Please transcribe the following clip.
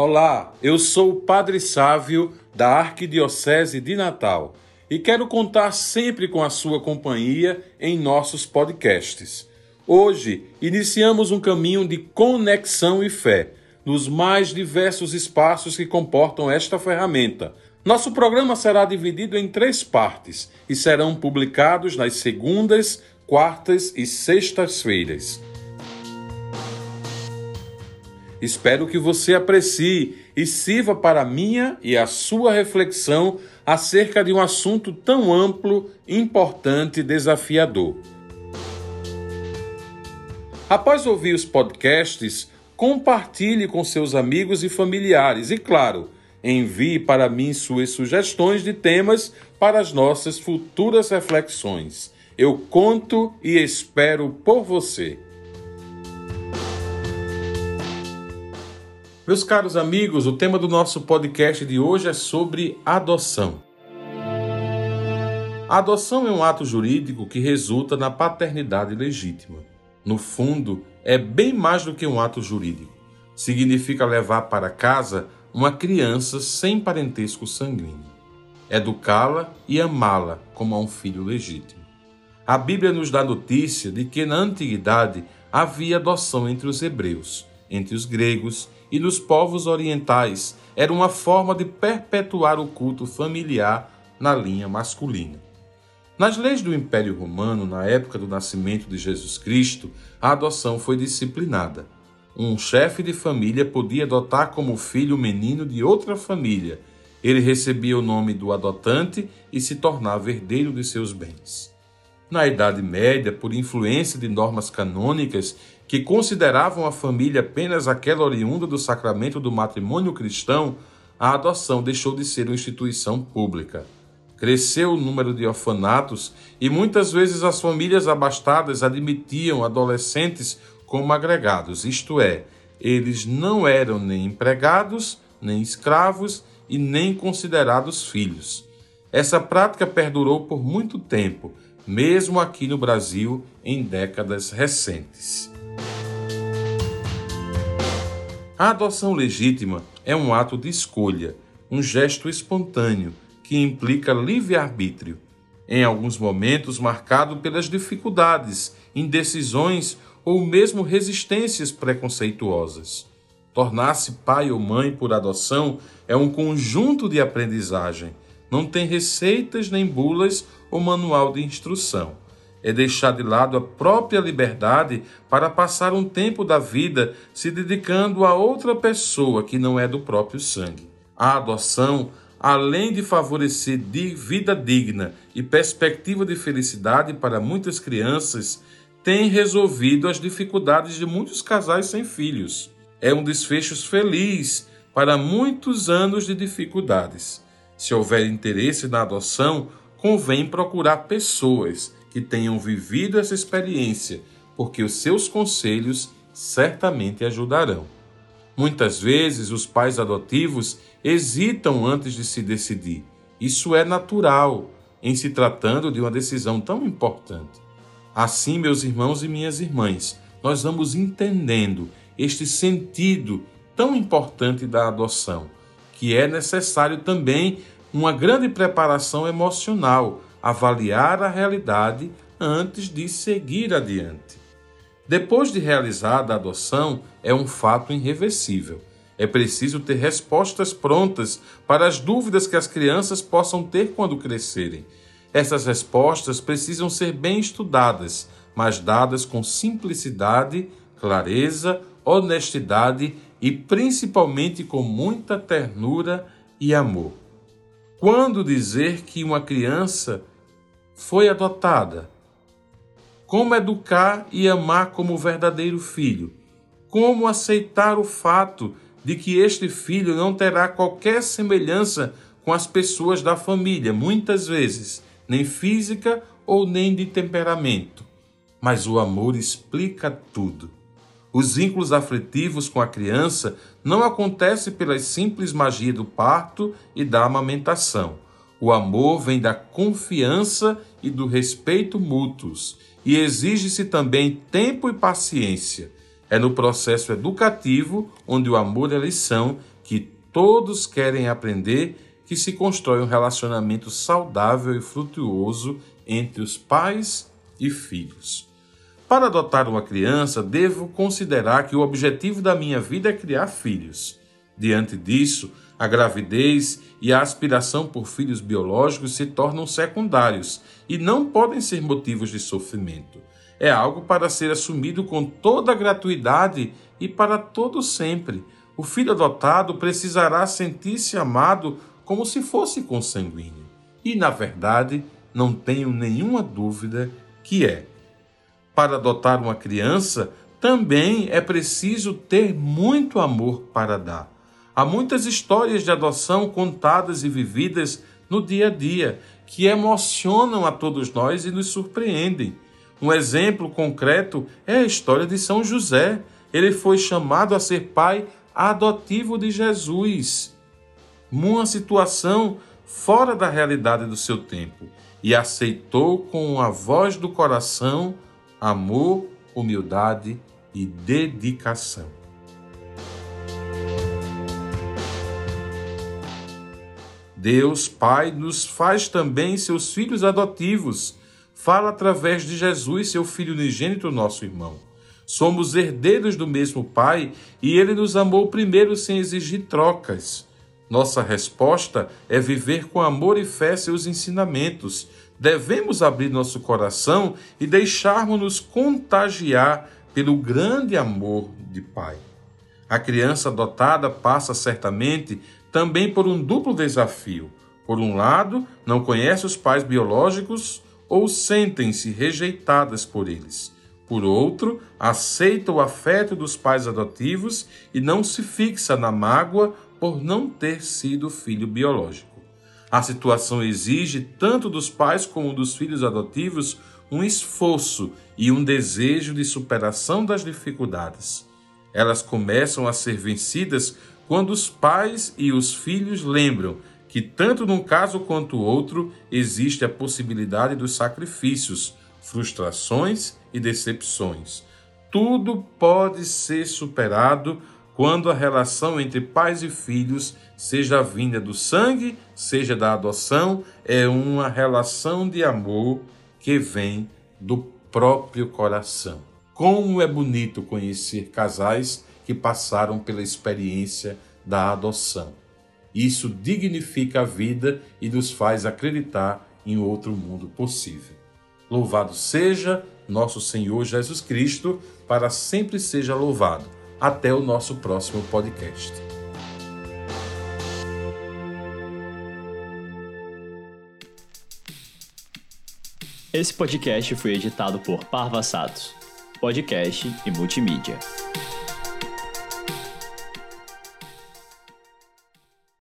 Olá, eu sou o Padre Sávio da Arquidiocese de Natal e quero contar sempre com a sua companhia em nossos podcasts. Hoje iniciamos um caminho de conexão e fé nos mais diversos espaços que comportam esta ferramenta. Nosso programa será dividido em três partes e serão publicados nas segundas, quartas e sextas-feiras. Espero que você aprecie e sirva para a minha e a sua reflexão acerca de um assunto tão amplo, importante e desafiador. Após ouvir os podcasts, compartilhe com seus amigos e familiares e, claro, envie para mim suas sugestões de temas para as nossas futuras reflexões. Eu conto e espero por você. Meus caros amigos, o tema do nosso podcast de hoje é sobre adoção. A adoção é um ato jurídico que resulta na paternidade legítima. No fundo, é bem mais do que um ato jurídico. Significa levar para casa uma criança sem parentesco sanguíneo, educá-la e amá-la como a um filho legítimo. A Bíblia nos dá notícia de que na antiguidade havia adoção entre os hebreus, entre os gregos e nos povos orientais era uma forma de perpetuar o culto familiar na linha masculina. Nas leis do Império Romano, na época do nascimento de Jesus Cristo, a adoção foi disciplinada. Um chefe de família podia adotar como filho o menino de outra família. Ele recebia o nome do adotante e se tornava herdeiro de seus bens. Na Idade Média, por influência de normas canônicas que consideravam a família apenas aquela oriunda do sacramento do matrimônio cristão, a adoção deixou de ser uma instituição pública. Cresceu o número de orfanatos e muitas vezes as famílias abastadas admitiam adolescentes como agregados, isto é, eles não eram nem empregados, nem escravos e nem considerados filhos. Essa prática perdurou por muito tempo, mesmo aqui no Brasil em décadas recentes. A adoção legítima é um ato de escolha, um gesto espontâneo que implica livre-arbítrio, em alguns momentos marcado pelas dificuldades, indecisões ou mesmo resistências preconceituosas. Tornar-se pai ou mãe por adoção é um conjunto de aprendizagem, não tem receitas nem bulas ou manual de instrução é deixar de lado a própria liberdade para passar um tempo da vida se dedicando a outra pessoa que não é do próprio sangue. A adoção, além de favorecer vida digna e perspectiva de felicidade para muitas crianças, tem resolvido as dificuldades de muitos casais sem filhos. É um desfecho feliz para muitos anos de dificuldades. Se houver interesse na adoção, convém procurar pessoas que tenham vivido essa experiência, porque os seus conselhos certamente ajudarão. Muitas vezes os pais adotivos hesitam antes de se decidir. Isso é natural em se tratando de uma decisão tão importante. Assim, meus irmãos e minhas irmãs, nós vamos entendendo este sentido tão importante da adoção, que é necessário também uma grande preparação emocional avaliar a realidade antes de seguir adiante. Depois de realizada a adoção, é um fato irreversível. É preciso ter respostas prontas para as dúvidas que as crianças possam ter quando crescerem. Essas respostas precisam ser bem estudadas, mas dadas com simplicidade, clareza, honestidade e principalmente com muita ternura e amor. Quando dizer que uma criança foi adotada? Como educar e amar como verdadeiro filho? Como aceitar o fato de que este filho não terá qualquer semelhança com as pessoas da família, muitas vezes, nem física ou nem de temperamento? Mas o amor explica tudo. Os vínculos afetivos com a criança não acontecem pela simples magia do parto e da amamentação. O amor vem da confiança e do respeito mútuos e exige-se também tempo e paciência. É no processo educativo, onde o amor é lição, que todos querem aprender que se constrói um relacionamento saudável e frutuoso entre os pais e filhos. Para adotar uma criança, devo considerar que o objetivo da minha vida é criar filhos. Diante disso, a gravidez e a aspiração por filhos biológicos se tornam secundários e não podem ser motivos de sofrimento. É algo para ser assumido com toda gratuidade e para todo sempre. O filho adotado precisará sentir-se amado como se fosse consanguíneo. E, na verdade, não tenho nenhuma dúvida que é. Para adotar uma criança, também é preciso ter muito amor para dar. Há muitas histórias de adoção contadas e vividas no dia a dia que emocionam a todos nós e nos surpreendem. Um exemplo concreto é a história de São José. Ele foi chamado a ser pai adotivo de Jesus. Uma situação fora da realidade do seu tempo e aceitou com a voz do coração amor, humildade e dedicação. Deus Pai nos faz também seus filhos adotivos. Fala através de Jesus, seu Filho unigênito, nosso irmão. Somos herdeiros do mesmo Pai e ele nos amou primeiro sem exigir trocas. Nossa resposta é viver com amor e fé seus ensinamentos. Devemos abrir nosso coração e deixarmos-nos contagiar pelo grande amor de Pai. A criança adotada passa certamente também por um duplo desafio. Por um lado, não conhece os pais biológicos ou sentem-se rejeitadas por eles. Por outro, aceita o afeto dos pais adotivos e não se fixa na mágoa por não ter sido filho biológico. A situação exige, tanto dos pais como dos filhos adotivos, um esforço e um desejo de superação das dificuldades. Elas começam a ser vencidas quando os pais e os filhos lembram que, tanto num caso quanto outro, existe a possibilidade dos sacrifícios, frustrações e decepções. Tudo pode ser superado quando a relação entre pais e filhos, seja vinda do sangue, seja da adoção, é uma relação de amor que vem do próprio coração. Como é bonito conhecer casais que passaram pela experiência da adoção. Isso dignifica a vida e nos faz acreditar em outro mundo possível. Louvado seja nosso Senhor Jesus Cristo, para sempre seja louvado. Até o nosso próximo podcast. Esse podcast foi editado por Parva Satos, podcast e multimídia.